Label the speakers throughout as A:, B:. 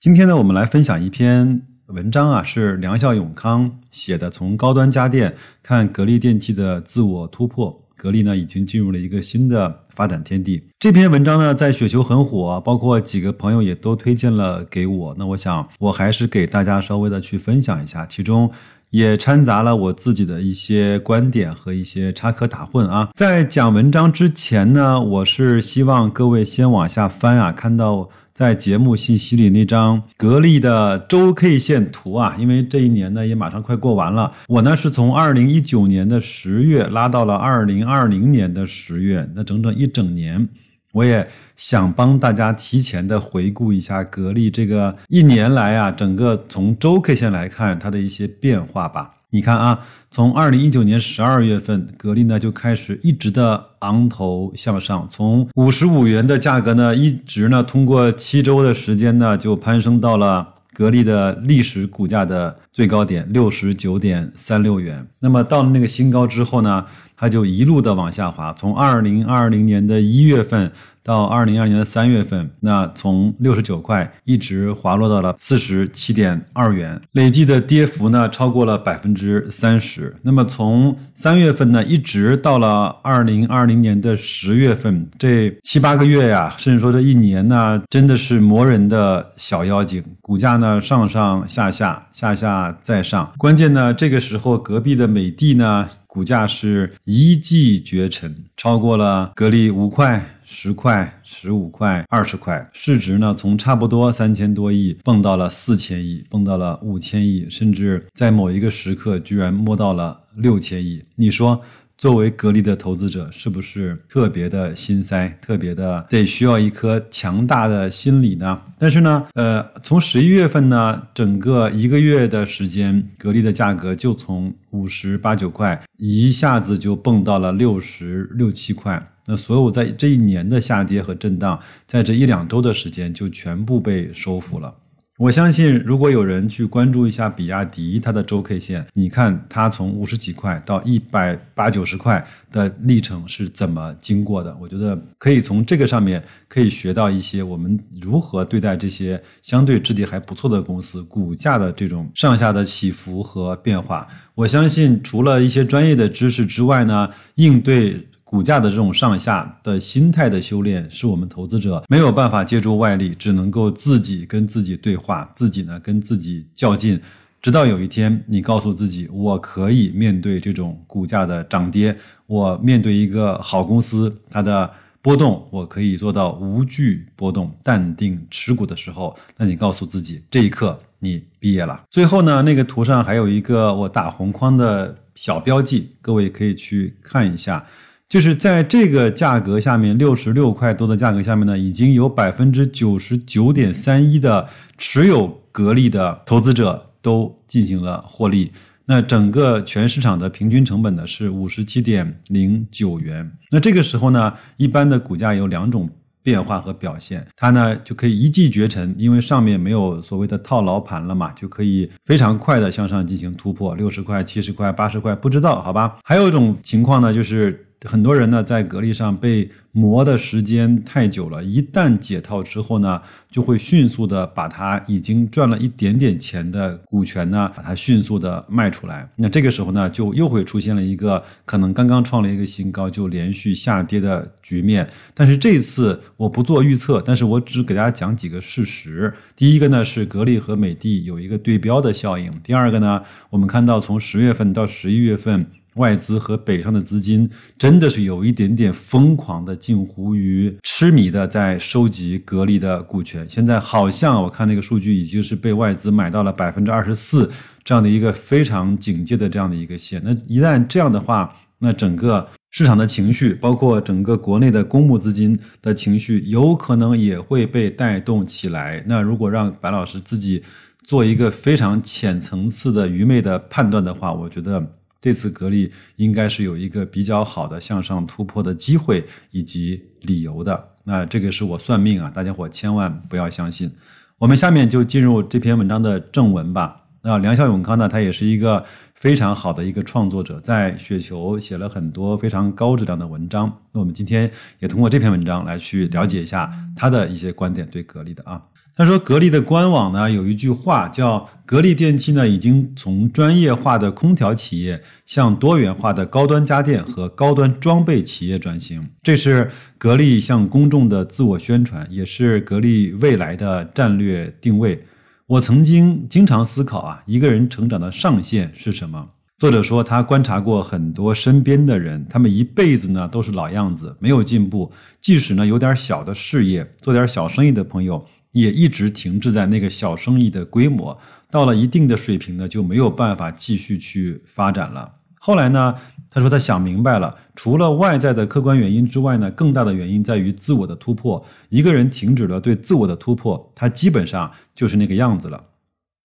A: 今天呢，我们来分享一篇。文章啊，是梁孝永康写的，从高端家电看格力电器的自我突破。格力呢，已经进入了一个新的发展天地。这篇文章呢，在雪球很火，包括几个朋友也都推荐了给我。那我想，我还是给大家稍微的去分享一下，其中也掺杂了我自己的一些观点和一些插科打诨啊。在讲文章之前呢，我是希望各位先往下翻啊，看到。在节目信息里那张格力的周 K 线图啊，因为这一年呢也马上快过完了，我呢是从二零一九年的十月拉到了二零二零年的十月，那整整一整年，我也想帮大家提前的回顾一下格力这个一年来啊，整个从周 K 线来看它的一些变化吧。你看啊，从二零一九年十二月份，格力呢就开始一直的昂头向上，从五十五元的价格呢，一直呢通过七周的时间呢，就攀升到了格力的历史股价的最高点六十九点三六元。那么到了那个新高之后呢，它就一路的往下滑，从二零二零年的一月份。到二零二年的三月份，那从六十九块一直滑落到了四十七点二元，累计的跌幅呢超过了百分之三十。那么从三月份呢一直到了二零二零年的十月份，这七八个月呀，甚至说这一年呢，真的是磨人的小妖精，股价呢上上下下，下下再上。关键呢，这个时候隔壁的美的呢，股价是一骑绝尘，超过了格力五块。十块、十五块、二十块，市值呢从差不多三千多亿蹦到了四千亿，蹦到了五千亿，甚至在某一个时刻居然摸到了六千亿。你说，作为格力的投资者，是不是特别的心塞，特别的得需要一颗强大的心理呢？但是呢，呃，从十一月份呢，整个一个月的时间，格力的价格就从五十八九块一下子就蹦到了六十六七块。那所有在这一年的下跌和震荡，在这一两周的时间就全部被收复了。我相信，如果有人去关注一下比亚迪它的周 K 线，你看它从五十几块到一百八九十块的历程是怎么经过的？我觉得可以从这个上面可以学到一些我们如何对待这些相对质地还不错的公司股价的这种上下的起伏和变化。我相信，除了一些专业的知识之外呢，应对。股价的这种上下的心态的修炼，是我们投资者没有办法借助外力，只能够自己跟自己对话，自己呢跟自己较劲，直到有一天你告诉自己，我可以面对这种股价的涨跌，我面对一个好公司它的波动，我可以做到无惧波动，淡定持股的时候，那你告诉自己，这一刻你毕业了。最后呢，那个图上还有一个我打红框的小标记，各位可以去看一下。就是在这个价格下面，六十六块多的价格下面呢，已经有百分之九十九点三一的持有格力的投资者都进行了获利。那整个全市场的平均成本呢是五十七点零九元。那这个时候呢，一般的股价有两种变化和表现，它呢就可以一骑绝尘，因为上面没有所谓的套牢盘了嘛，就可以非常快的向上进行突破，六十块、七十块、八十块，不知道好吧？还有一种情况呢，就是。很多人呢，在格力上被磨的时间太久了，一旦解套之后呢，就会迅速的把它已经赚了一点点钱的股权呢，把它迅速的卖出来。那这个时候呢，就又会出现了一个可能刚刚创了一个新高就连续下跌的局面。但是这次我不做预测，但是我只给大家讲几个事实。第一个呢是格力和美的有一个对标的效应。第二个呢，我们看到从十月份到十一月份。外资和北上的资金真的是有一点点疯狂的，近乎于痴迷的在收集格力的股权。现在好像我看那个数据已经是被外资买到了百分之二十四这样的一个非常警戒的这样的一个线。那一旦这样的话，那整个。市场的情绪，包括整个国内的公募资金的情绪，有可能也会被带动起来。那如果让白老师自己做一个非常浅层次的愚昧的判断的话，我觉得这次格力应该是有一个比较好的向上突破的机会以及理由的。那这个是我算命啊，大家伙千万不要相信。我们下面就进入这篇文章的正文吧。那梁孝永康呢，他也是一个非常好的一个创作者，在雪球写了很多非常高质量的文章。那我们今天也通过这篇文章来去了解一下他的一些观点，对格力的啊。他说，格力的官网呢有一句话叫“格力电器呢已经从专业化的空调企业向多元化的高端家电和高端装备企业转型”，这是格力向公众的自我宣传，也是格力未来的战略定位。我曾经经常思考啊，一个人成长的上限是什么？作者说，他观察过很多身边的人，他们一辈子呢都是老样子，没有进步。即使呢有点小的事业，做点小生意的朋友。也一直停滞在那个小生意的规模，到了一定的水平呢，就没有办法继续去发展了。后来呢，他说他想明白了，除了外在的客观原因之外呢，更大的原因在于自我的突破。一个人停止了对自我的突破，他基本上就是那个样子了。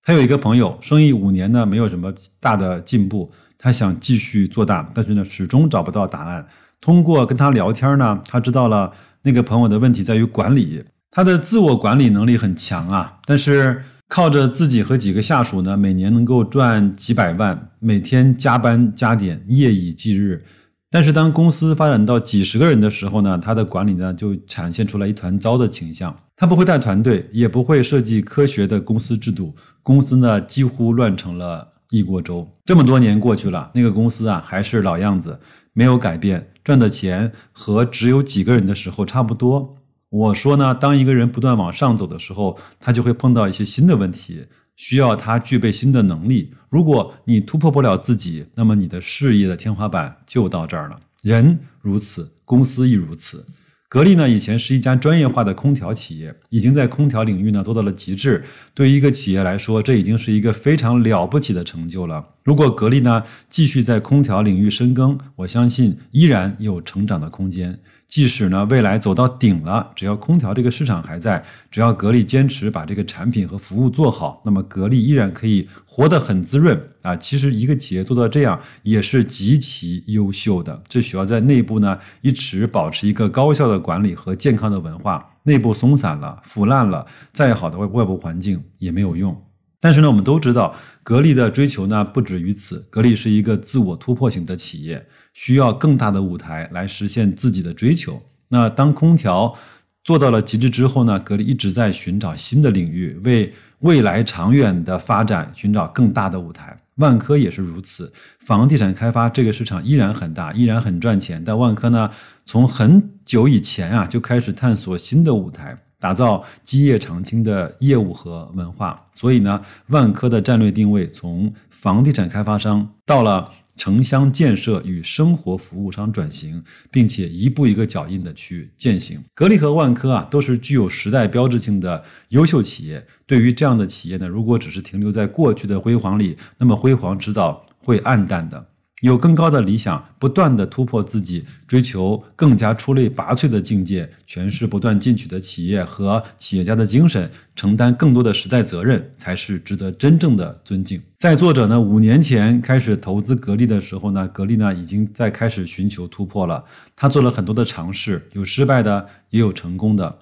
A: 他有一个朋友，生意五年呢没有什么大的进步，他想继续做大，但是呢始终找不到答案。通过跟他聊天呢，他知道了那个朋友的问题在于管理。他的自我管理能力很强啊，但是靠着自己和几个下属呢，每年能够赚几百万，每天加班加点，夜以继日。但是当公司发展到几十个人的时候呢，他的管理呢就展现出来一团糟的倾向。他不会带团队，也不会设计科学的公司制度，公司呢几乎乱成了一锅粥。这么多年过去了，那个公司啊还是老样子，没有改变，赚的钱和只有几个人的时候差不多。我说呢，当一个人不断往上走的时候，他就会碰到一些新的问题，需要他具备新的能力。如果你突破不了自己，那么你的事业的天花板就到这儿了。人如此，公司亦如此。格力呢，以前是一家专业化的空调企业，已经在空调领域呢做到了极致。对于一个企业来说，这已经是一个非常了不起的成就了。如果格力呢继续在空调领域深耕，我相信依然有成长的空间。即使呢未来走到顶了，只要空调这个市场还在，只要格力坚持把这个产品和服务做好，那么格力依然可以活得很滋润啊！其实一个企业做到这样也是极其优秀的，这需要在内部呢一直保持一个高效的管理和健康的文化。内部松散了、腐烂了，再好的外外部环境也没有用。但是呢，我们都知道，格力的追求呢不止于此，格力是一个自我突破型的企业。需要更大的舞台来实现自己的追求。那当空调做到了极致之后呢？格力一直在寻找新的领域，为未来长远的发展寻找更大的舞台。万科也是如此。房地产开发这个市场依然很大，依然很赚钱。但万科呢，从很久以前啊就开始探索新的舞台，打造基业长青的业务和文化。所以呢，万科的战略定位从房地产开发商到了。城乡建设与生活服务商转型，并且一步一个脚印的去践行。格力和万科啊，都是具有时代标志性的优秀企业。对于这样的企业呢，如果只是停留在过去的辉煌里，那么辉煌迟早会暗淡的。有更高的理想，不断的突破自己，追求更加出类拔萃的境界，诠释不断进取的企业和企业家的精神，承担更多的时代责任，才是值得真正的尊敬。在作者呢五年前开始投资格力的时候呢，格力呢已经在开始寻求突破了。他做了很多的尝试，有失败的，也有成功的。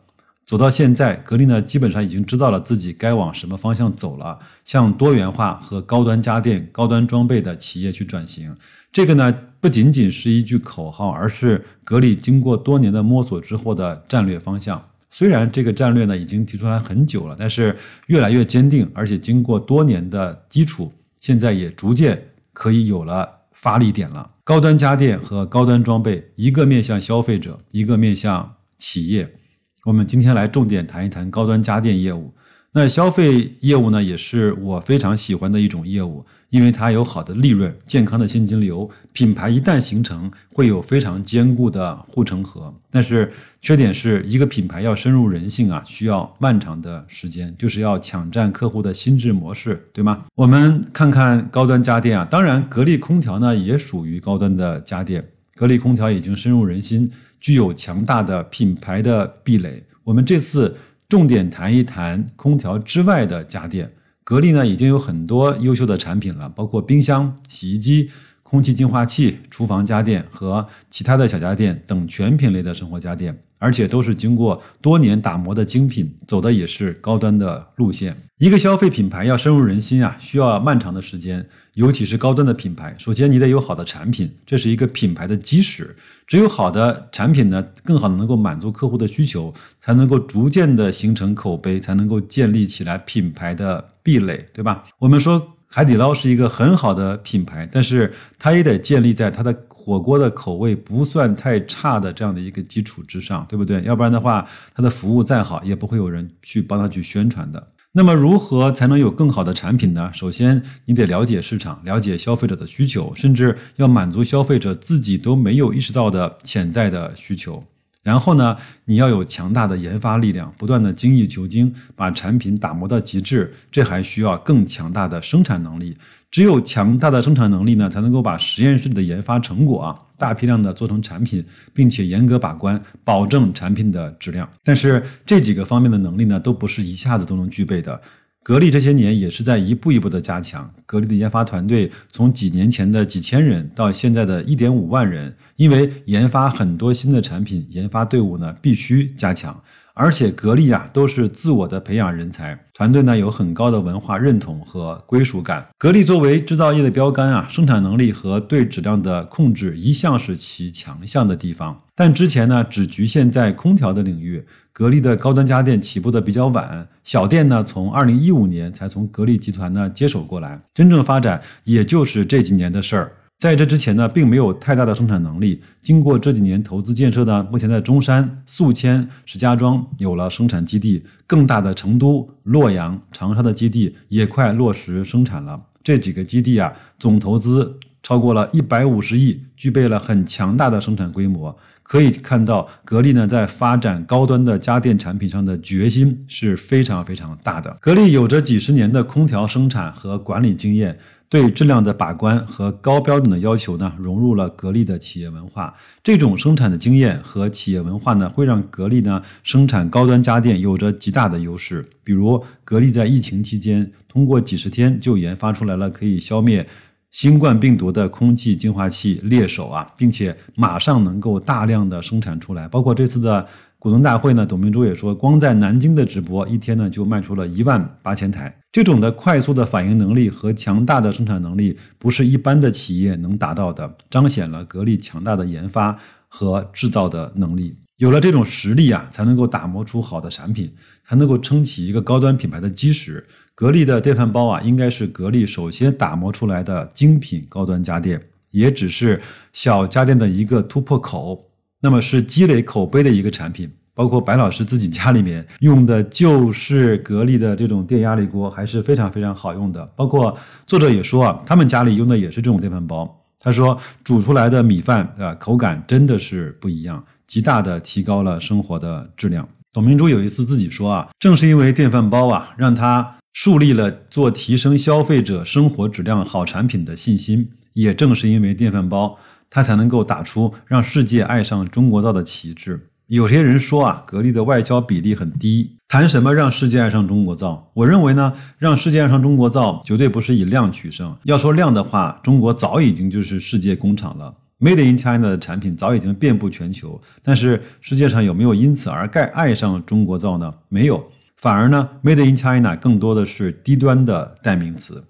A: 走到现在，格力呢基本上已经知道了自己该往什么方向走了，向多元化和高端家电、高端装备的企业去转型。这个呢不仅仅是一句口号，而是格力经过多年的摸索之后的战略方向。虽然这个战略呢已经提出来很久了，但是越来越坚定，而且经过多年的基础，现在也逐渐可以有了发力点了。高端家电和高端装备，一个面向消费者，一个面向企业。我们今天来重点谈一谈高端家电业务。那消费业务呢，也是我非常喜欢的一种业务，因为它有好的利润、健康的现金流。品牌一旦形成，会有非常坚固的护城河。但是缺点是一个品牌要深入人性啊，需要漫长的时间，就是要抢占客户的心智模式，对吗？我们看看高端家电啊，当然格力空调呢也属于高端的家电。格力空调已经深入人心，具有强大的品牌的壁垒。我们这次重点谈一谈空调之外的家电。格力呢已经有很多优秀的产品了，包括冰箱、洗衣机、空气净化器、厨房家电和其他的小家电等全品类的生活家电。而且都是经过多年打磨的精品，走的也是高端的路线。一个消费品牌要深入人心啊，需要漫长的时间，尤其是高端的品牌。首先，你得有好的产品，这是一个品牌的基石。只有好的产品呢，更好的能够满足客户的需求，才能够逐渐的形成口碑，才能够建立起来品牌的壁垒，对吧？我们说海底捞是一个很好的品牌，但是它也得建立在它的。火锅的口味不算太差的这样的一个基础之上，对不对？要不然的话，它的服务再好，也不会有人去帮他去宣传的。那么，如何才能有更好的产品呢？首先，你得了解市场，了解消费者的需求，甚至要满足消费者自己都没有意识到的潜在的需求。然后呢，你要有强大的研发力量，不断的精益求精，把产品打磨到极致。这还需要更强大的生产能力。只有强大的生产能力呢，才能够把实验室的研发成果啊，大批量的做成产品，并且严格把关，保证产品的质量。但是这几个方面的能力呢，都不是一下子都能具备的。格力这些年也是在一步一步的加强。格力的研发团队从几年前的几千人到现在的一点五万人，因为研发很多新的产品，研发队伍呢必须加强。而且格力啊都是自我的培养人才，团队呢有很高的文化认同和归属感。格力作为制造业的标杆啊，生产能力和对质量的控制一向是其强项的地方。但之前呢只局限在空调的领域。格力的高端家电起步的比较晚，小店呢从二零一五年才从格力集团呢接手过来，真正发展也就是这几年的事儿。在这之前呢，并没有太大的生产能力。经过这几年投资建设呢，目前在中山、宿迁、石家庄有了生产基地，更大的成都、洛阳、长沙的基地也快落实生产了。这几个基地啊，总投资超过了一百五十亿，具备了很强大的生产规模。可以看到，格力呢在发展高端的家电产品上的决心是非常非常大的。格力有着几十年的空调生产和管理经验，对质量的把关和高标准的要求呢，融入了格力的企业文化。这种生产的经验和企业文化呢，会让格力呢生产高端家电有着极大的优势。比如，格力在疫情期间，通过几十天就研发出来了可以消灭。新冠病毒的空气净化器猎手啊，并且马上能够大量的生产出来。包括这次的股东大会呢，董明珠也说，光在南京的直播一天呢就卖出了一万八千台。这种的快速的反应能力和强大的生产能力，不是一般的企业能达到的，彰显了格力强大的研发和制造的能力。有了这种实力啊，才能够打磨出好的产品，才能够撑起一个高端品牌的基石。格力的电饭煲啊，应该是格力首先打磨出来的精品高端家电，也只是小家电的一个突破口。那么是积累口碑的一个产品。包括白老师自己家里面用的就是格力的这种电压力锅，还是非常非常好用的。包括作者也说啊，他们家里用的也是这种电饭煲。他说煮出来的米饭啊，口感真的是不一样。极大的提高了生活的质量。董明珠有一次自己说啊，正是因为电饭煲啊，让他树立了做提升消费者生活质量好产品的信心。也正是因为电饭煲，他才能够打出让世界爱上中国造的旗帜。有些人说啊，格力的外销比例很低，谈什么让世界爱上中国造？我认为呢，让世界爱上中国造绝对不是以量取胜。要说量的话，中国早已经就是世界工厂了。Made in China 的产品早已经遍布全球，但是世界上有没有因此而盖爱上中国造呢？没有，反而呢，Made in China 更多的是低端的代名词。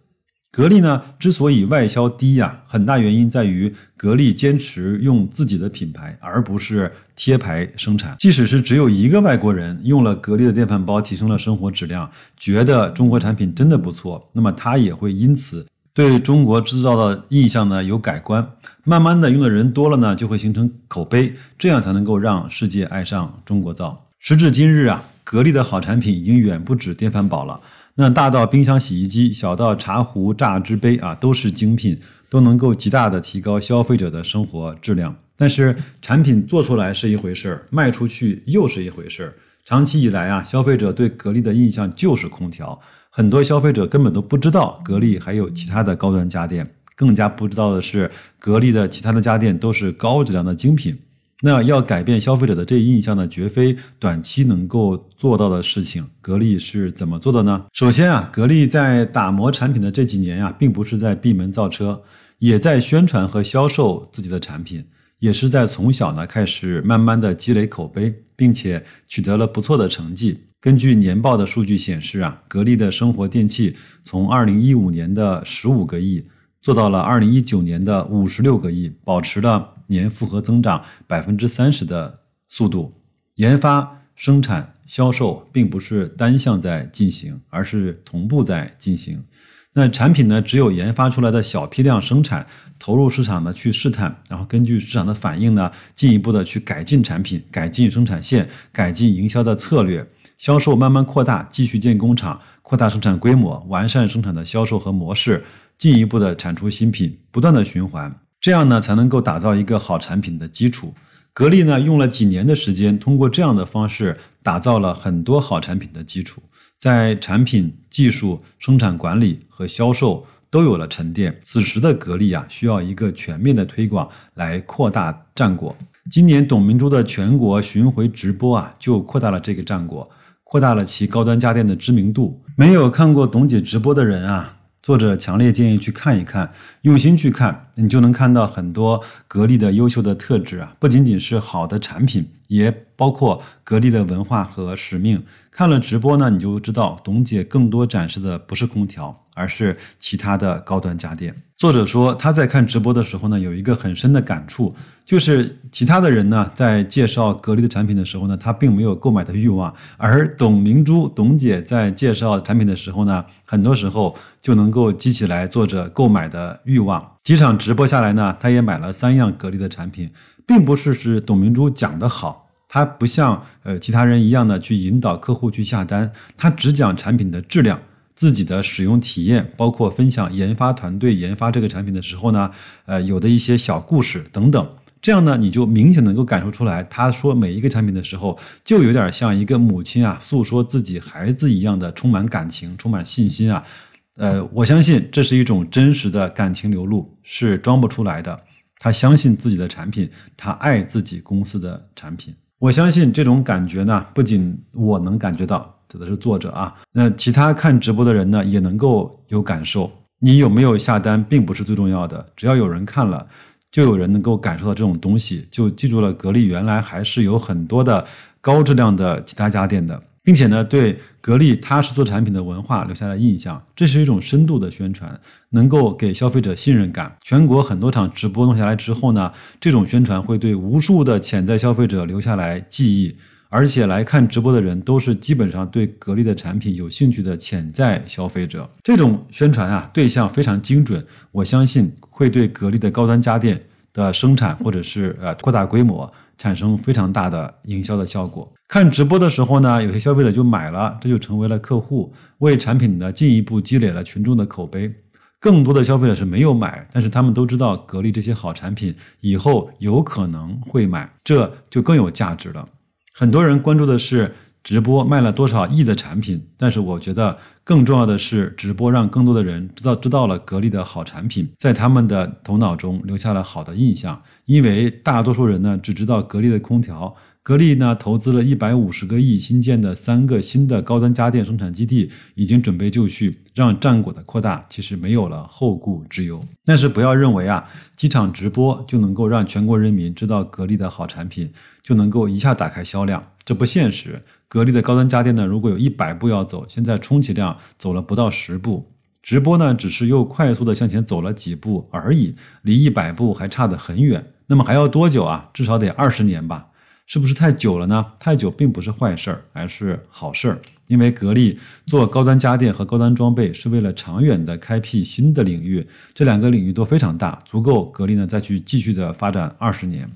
A: 格力呢之所以外销低呀，很大原因在于格力坚持用自己的品牌，而不是贴牌生产。即使是只有一个外国人用了格力的电饭煲，提升了生活质量，觉得中国产品真的不错，那么他也会因此。对中国制造的印象呢有改观，慢慢的用的人多了呢，就会形成口碑，这样才能够让世界爱上中国造。时至今日啊，格力的好产品已经远不止电饭煲了，那大到冰箱、洗衣机，小到茶壶、榨汁杯啊，都是精品，都能够极大的提高消费者的生活质量。但是产品做出来是一回事儿，卖出去又是一回事儿。长期以来啊，消费者对格力的印象就是空调。很多消费者根本都不知道格力还有其他的高端家电，更加不知道的是，格力的其他的家电都是高质量的精品。那要改变消费者的这一印象呢，绝非短期能够做到的事情。格力是怎么做的呢？首先啊，格力在打磨产品的这几年呀，并不是在闭门造车，也在宣传和销售自己的产品，也是在从小呢开始慢慢的积累口碑，并且取得了不错的成绩。根据年报的数据显示啊，格力的生活电器从二零一五年的十五个亿做到了二零一九年的五十六个亿，保持了。年复合增长百分之三十的速度，研发、生产、销售并不是单向在进行，而是同步在进行。那产品呢，只有研发出来的小批量生产，投入市场呢去试探，然后根据市场的反应呢，进一步的去改进产品、改进生产线、改进营销的策略，销售慢慢扩大，继续建工厂，扩大生产规模，完善生产的销售和模式，进一步的产出新品，不断的循环。这样呢，才能够打造一个好产品的基础。格力呢，用了几年的时间，通过这样的方式打造了很多好产品的基础，在产品、技术、生产管理和销售都有了沉淀。此时的格力啊，需要一个全面的推广来扩大战果。今年董明珠的全国巡回直播啊，就扩大了这个战果，扩大了其高端家电的知名度。没有看过董姐直播的人啊。作者强烈建议去看一看，用心去看，你就能看到很多格力的优秀的特质啊！不仅仅是好的产品，也包括格力的文化和使命。看了直播呢，你就知道董姐更多展示的不是空调，而是其他的高端家电。作者说他在看直播的时候呢，有一个很深的感触，就是其他的人呢在介绍格力的产品的时候呢，他并没有购买的欲望，而董明珠董姐在介绍产品的时候呢，很多时候就能够激起来作者购买的欲望。几场直播下来呢，他也买了三样格力的产品，并不是是董明珠讲的好，他不像呃其他人一样的去引导客户去下单，他只讲产品的质量。自己的使用体验，包括分享研发团队研发这个产品的时候呢，呃，有的一些小故事等等，这样呢，你就明显能够感受出来，他说每一个产品的时候，就有点像一个母亲啊，诉说自己孩子一样的充满感情、充满信心啊。呃，我相信这是一种真实的感情流露，是装不出来的。他相信自己的产品，他爱自己公司的产品。我相信这种感觉呢，不仅我能感觉到。指的是作者啊，那其他看直播的人呢，也能够有感受。你有没有下单，并不是最重要的，只要有人看了，就有人能够感受到这种东西，就记住了格力原来还是有很多的高质量的其他家电的，并且呢，对格力踏实做产品的文化留下了印象。这是一种深度的宣传，能够给消费者信任感。全国很多场直播弄下来之后呢，这种宣传会对无数的潜在消费者留下来记忆。而且来看直播的人都是基本上对格力的产品有兴趣的潜在消费者，这种宣传啊对象非常精准，我相信会对格力的高端家电的生产或者是呃扩大规模产生非常大的营销的效果。看直播的时候呢，有些消费者就买了，这就成为了客户，为产品呢进一步积累了群众的口碑。更多的消费者是没有买，但是他们都知道格力这些好产品以后有可能会买，这就更有价值了。很多人关注的是直播卖了多少亿的产品，但是我觉得更重要的是直播让更多的人知道知道了格力的好产品，在他们的头脑中留下了好的印象。因为大多数人呢只知道格力的空调。格力呢，投资了一百五十个亿新建的三个新的高端家电生产基地，已经准备就绪，让战果的扩大其实没有了后顾之忧。但是不要认为啊，机场直播就能够让全国人民知道格力的好产品，就能够一下打开销量，这不现实。格力的高端家电呢，如果有一百步要走，现在充其量走了不到十步，直播呢，只是又快速的向前走了几步而已，离一百步还差得很远。那么还要多久啊？至少得二十年吧。是不是太久了呢？太久并不是坏事儿，而是好事儿。因为格力做高端家电和高端装备，是为了长远的开辟新的领域，这两个领域都非常大，足够格力呢再去继续的发展二十年。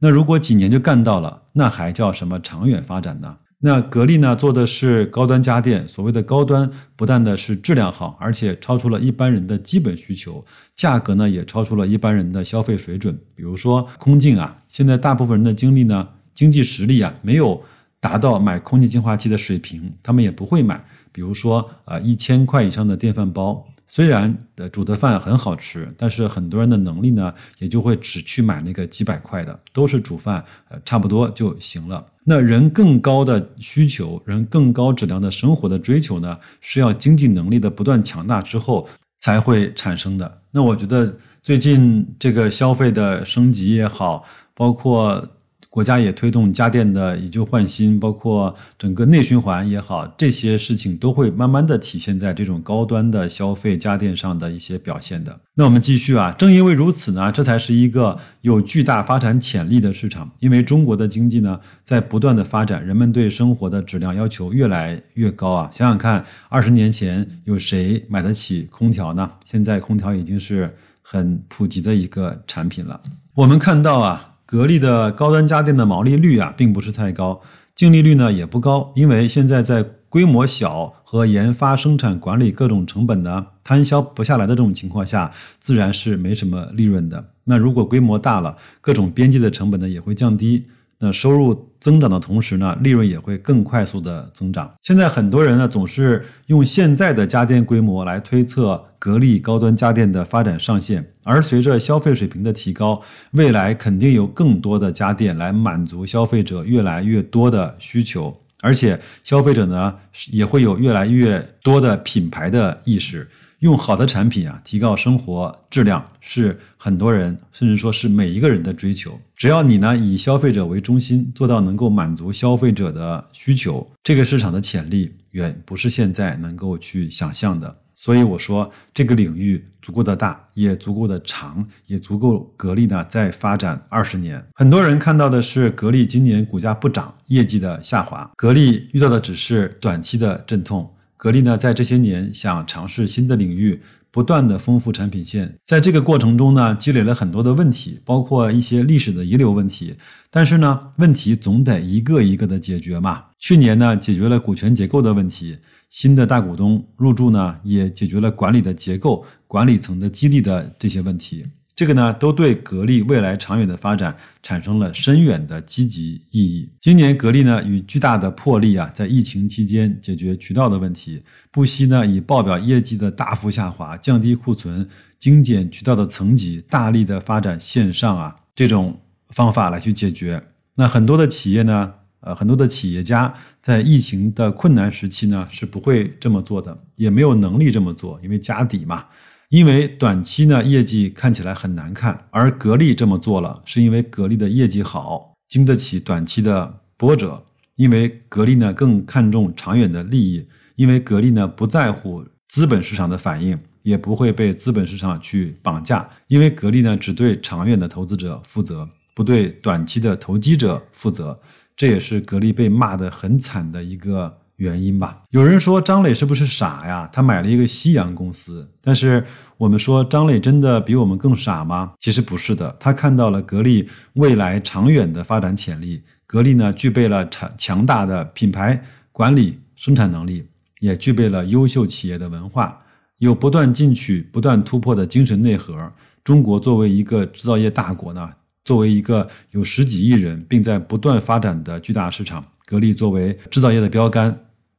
A: 那如果几年就干到了，那还叫什么长远发展呢？那格力呢做的是高端家电，所谓的高端，不但的是质量好，而且超出了一般人的基本需求，价格呢也超出了一般人的消费水准。比如说空净啊，现在大部分人的精力呢。经济实力啊，没有达到买空气净化器的水平，他们也不会买。比如说，呃，一千块以上的电饭煲，虽然呃煮的饭很好吃，但是很多人的能力呢，也就会只去买那个几百块的，都是煮饭，呃差不多就行了。那人更高的需求，人更高质量的生活的追求呢，是要经济能力的不断强大之后才会产生的。那我觉得最近这个消费的升级也好，包括。国家也推动家电的以旧换新，包括整个内循环也好，这些事情都会慢慢的体现在这种高端的消费家电上的一些表现的。那我们继续啊，正因为如此呢，这才是一个有巨大发展潜力的市场。因为中国的经济呢在不断的发展，人们对生活的质量要求越来越高啊。想想看，二十年前有谁买得起空调呢？现在空调已经是很普及的一个产品了。我们看到啊。格力的高端家电的毛利率啊，并不是太高，净利率呢也不高，因为现在在规模小和研发、生产、管理各种成本呢摊销不下来的这种情况下，自然是没什么利润的。那如果规模大了，各种边际的成本呢也会降低。那收入增长的同时呢，利润也会更快速的增长。现在很多人呢总是用现在的家电规模来推测格力高端家电的发展上限，而随着消费水平的提高，未来肯定有更多的家电来满足消费者越来越多的需求，而且消费者呢也会有越来越多的品牌的意识。用好的产品啊，提高生活质量是很多人，甚至说是每一个人的追求。只要你呢以消费者为中心，做到能够满足消费者的需求，这个市场的潜力远不是现在能够去想象的。所以我说，这个领域足够的大，也足够的长，也足够格力呢再发展二十年。很多人看到的是格力今年股价不涨，业绩的下滑，格力遇到的只是短期的阵痛。格力呢，在这些年想尝试新的领域，不断的丰富产品线，在这个过程中呢，积累了很多的问题，包括一些历史的遗留问题。但是呢，问题总得一个一个的解决嘛。去年呢，解决了股权结构的问题，新的大股东入驻呢，也解决了管理的结构、管理层的激励的这些问题。这个呢，都对格力未来长远的发展产生了深远的积极意义。今年格力呢，以巨大的魄力啊，在疫情期间解决渠道的问题，不惜呢以报表业绩的大幅下滑、降低库存、精简渠道的层级，大力的发展线上啊这种方法来去解决。那很多的企业呢，呃，很多的企业家在疫情的困难时期呢，是不会这么做的，也没有能力这么做，因为家底嘛。因为短期呢业绩看起来很难看，而格力这么做了，是因为格力的业绩好，经得起短期的波折。因为格力呢更看重长远的利益，因为格力呢不在乎资本市场的反应，也不会被资本市场去绑架。因为格力呢只对长远的投资者负责，不对短期的投机者负责。这也是格力被骂得很惨的一个。原因吧，有人说张磊是不是傻呀？他买了一个夕阳公司，但是我们说张磊真的比我们更傻吗？其实不是的，他看到了格力未来长远的发展潜力。格力呢，具备了强强大的品牌管理、生产能力，也具备了优秀企业的文化，有不断进取、不断突破的精神内核。中国作为一个制造业大国呢，作为一个有十几亿人并在不断发展的巨大市场，格力作为制造业的标杆。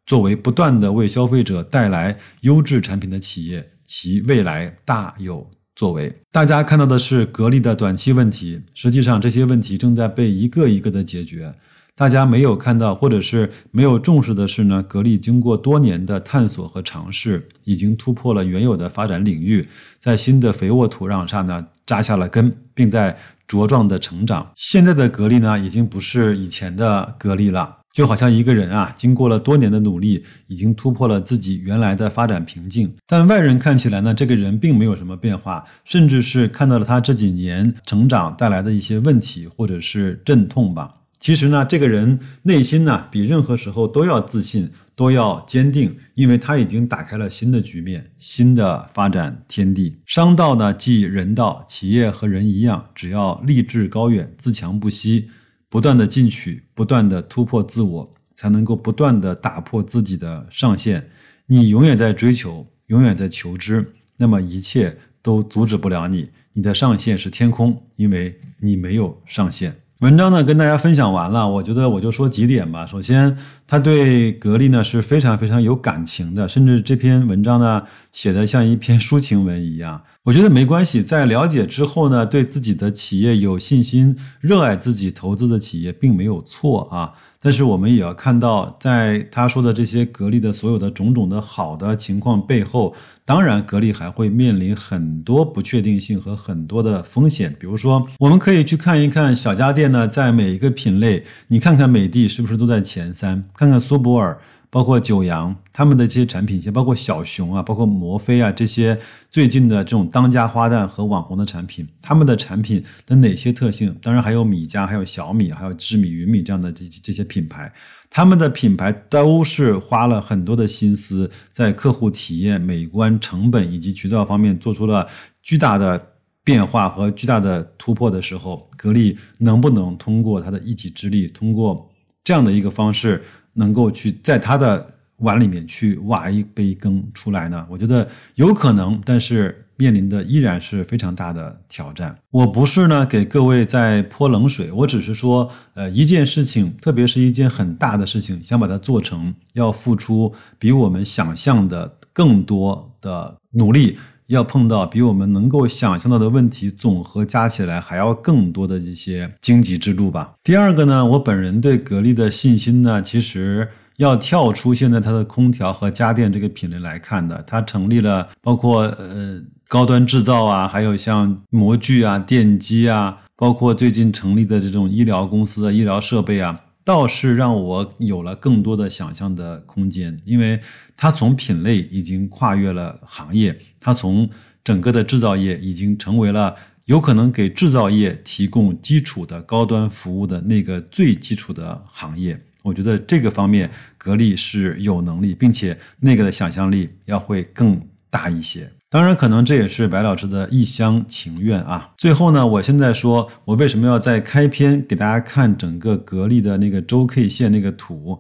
A: 作为不断的为消费者带来优质产品的企业，其未来大有作为。大家看到的是格力的短期问题，实际上这些问题正在被一个一个的解决。大家没有看到或者是没有重视的是呢，格力经过多年的探索和尝试，已经突破了原有的发展领域，在新的肥沃土壤上呢扎下了根，并在茁壮的成长。现在的格力呢，已经不是以前的格力了。就好像一个人啊，经过了多年的努力，已经突破了自己原来的发展瓶颈。但外人看起来呢，这个人并没有什么变化，甚至是看到了他这几年成长带来的一些问题或者是阵痛吧。其实呢，这个人内心呢，比任何时候都要自信，都要坚定，因为他已经打开了新的局面，新的发展天地。商道呢，即人道，企业和人一样，只要立志高远，自强不息。不断的进取，不断的突破自我，才能够不断的打破自己的上限。你永远在追求，永远在求知，那么一切都阻止不了你。你的上限是天空，因为你没有上限。文章呢，跟大家分享完了。我觉得我就说几点吧。首先，他对格力呢是非常非常有感情的，甚至这篇文章呢写的像一篇抒情文一样。我觉得没关系，在了解之后呢，对自己的企业有信心，热爱自己投资的企业并没有错啊。但是我们也要看到，在他说的这些格力的所有的种种的好的情况背后，当然格力还会面临很多不确定性和很多的风险。比如说，我们可以去看一看小家电呢，在每一个品类，你看看美的是不是都在前三，看看苏泊尔。包括九阳他们的这些产品线，包括小熊啊，包括摩飞啊这些最近的这种当家花旦和网红的产品，他们的产品的哪些特性？当然还有米家、还有小米、还有智米、云米这样的这这些品牌，他们的品牌都是花了很多的心思，在客户体验、美观、成本以及渠道方面做出了巨大的变化和巨大的突破的时候，格力能不能通过他的一己之力，通过这样的一个方式？能够去在他的碗里面去挖一杯羹出来呢？我觉得有可能，但是面临的依然是非常大的挑战。我不是呢给各位在泼冷水，我只是说，呃，一件事情，特别是一件很大的事情，想把它做成，要付出比我们想象的更多的努力。要碰到比我们能够想象到的问题总和加起来还要更多的一些荆棘之路吧。第二个呢，我本人对格力的信心呢，其实要跳出现在它的空调和家电这个品类来看的。它成立了包括呃高端制造啊，还有像模具啊、电机啊，包括最近成立的这种医疗公司的医疗设备啊。倒是让我有了更多的想象的空间，因为它从品类已经跨越了行业，它从整个的制造业已经成为了有可能给制造业提供基础的高端服务的那个最基础的行业。我觉得这个方面格力是有能力，并且那个的想象力要会更大一些。当然，可能这也是白老师的一厢情愿啊。最后呢，我现在说，我为什么要在开篇给大家看整个格力的那个周 K 线那个图？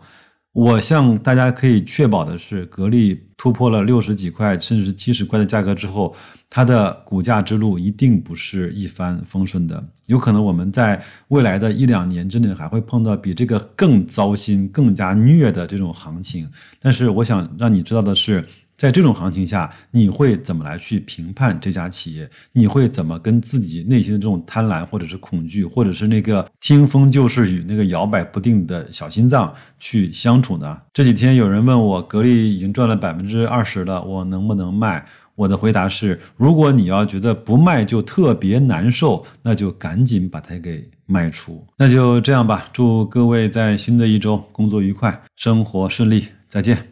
A: 我向大家可以确保的是，格力突破了六十几块，甚至是七十块的价格之后，它的股价之路一定不是一帆风顺的。有可能我们在未来的一两年之内还会碰到比这个更糟心、更加虐的这种行情。但是，我想让你知道的是。在这种行情下，你会怎么来去评判这家企业？你会怎么跟自己内心的这种贪婪，或者是恐惧，或者是那个听风就是雨、那个摇摆不定的小心脏去相处呢？这几天有人问我，格力已经赚了百分之二十了，我能不能卖？我的回答是：如果你要觉得不卖就特别难受，那就赶紧把它给卖出。那就这样吧，祝各位在新的一周工作愉快，生活顺利，再见。